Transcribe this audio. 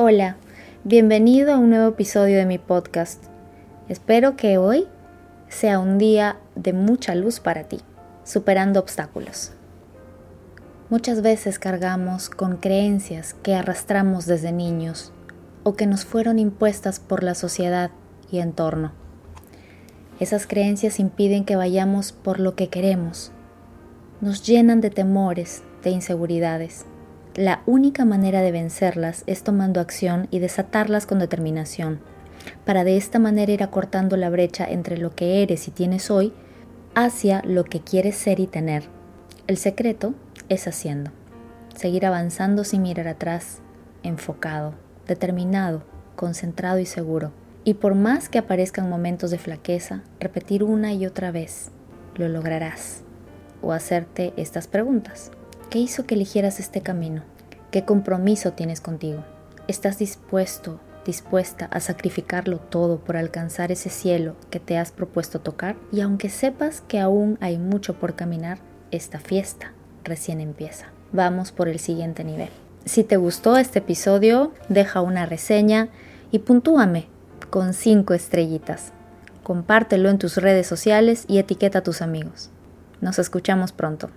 Hola, bienvenido a un nuevo episodio de mi podcast. Espero que hoy sea un día de mucha luz para ti, superando obstáculos. Muchas veces cargamos con creencias que arrastramos desde niños o que nos fueron impuestas por la sociedad y entorno. Esas creencias impiden que vayamos por lo que queremos. Nos llenan de temores, de inseguridades la única manera de vencerlas es tomando acción y desatarlas con determinación, para de esta manera ir acortando la brecha entre lo que eres y tienes hoy hacia lo que quieres ser y tener. El secreto es haciendo, seguir avanzando sin mirar atrás, enfocado, determinado, concentrado y seguro. Y por más que aparezcan momentos de flaqueza, repetir una y otra vez, lo lograrás. O hacerte estas preguntas. ¿Qué hizo que eligieras este camino? ¿Qué compromiso tienes contigo? ¿Estás dispuesto, dispuesta a sacrificarlo todo por alcanzar ese cielo que te has propuesto tocar? Y aunque sepas que aún hay mucho por caminar, esta fiesta recién empieza. Vamos por el siguiente nivel. Si te gustó este episodio, deja una reseña y puntúame con 5 estrellitas. Compártelo en tus redes sociales y etiqueta a tus amigos. Nos escuchamos pronto.